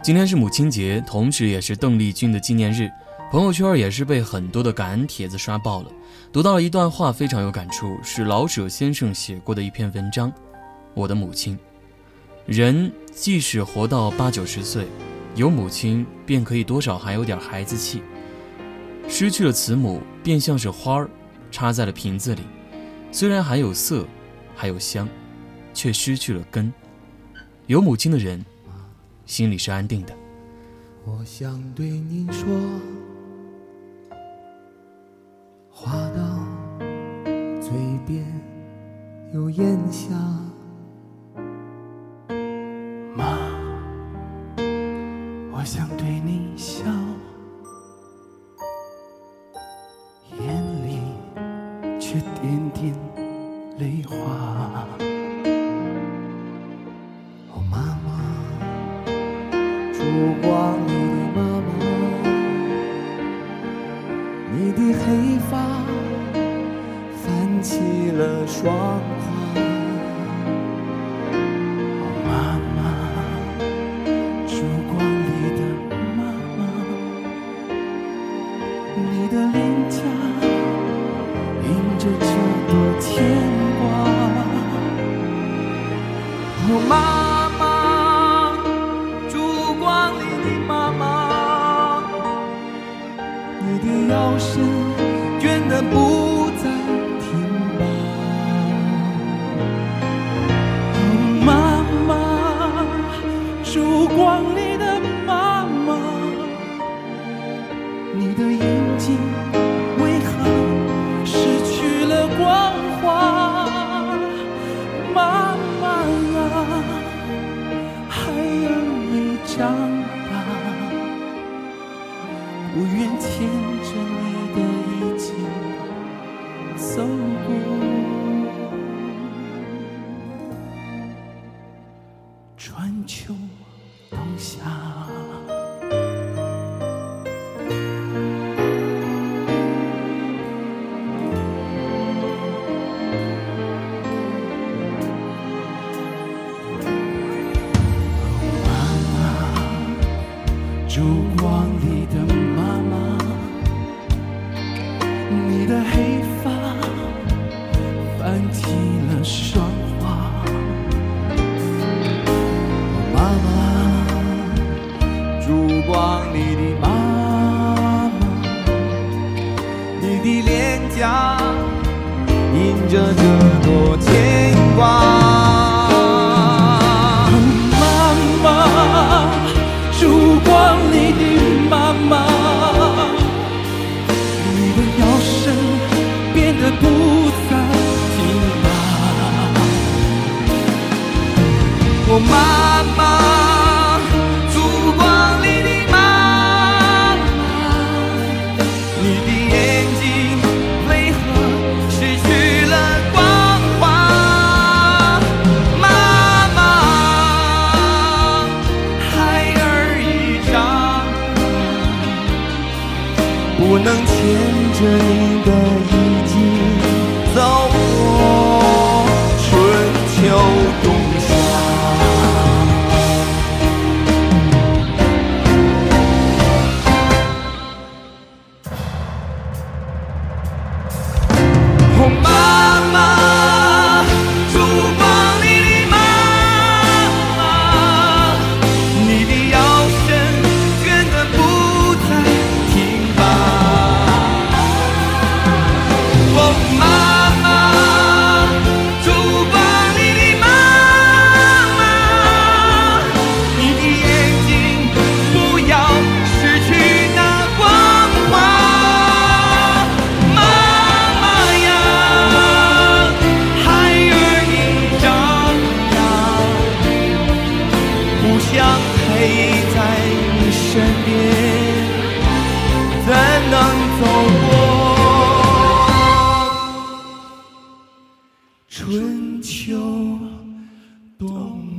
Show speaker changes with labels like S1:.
S1: 今天是母亲节，同时也是邓丽君的纪念日，朋友圈也是被很多的感恩帖子刷爆了。读到了一段话，非常有感触，是老舍先生写过的一篇文章。我的母亲，人即使活到八九十岁，有母亲便可以多少还有点孩子气。失去了慈母，便像是花儿插在了瓶子里，虽然还有色，还有香，却失去了根。有母亲的人。心里是安定的。
S2: 我想对您说，话到嘴边又咽下，妈，我想对你笑，眼里却点点泪花。烛光里的妈妈，你的黑发泛起了霜花。妈妈，烛光里的妈妈，你的脸颊印着这朵牵挂。哦，妈。腰身倦得不再挺拔，妈妈，烛光里的妈妈，你的眼睛为何失去了光华？妈妈啊，孩儿已长大，不愿牵。烛着这朵牵挂。妈妈烛光里的妈妈你的腰身变得不再挺拔我妈能牵着你的衣想陪在你身边怎能走过？春秋冬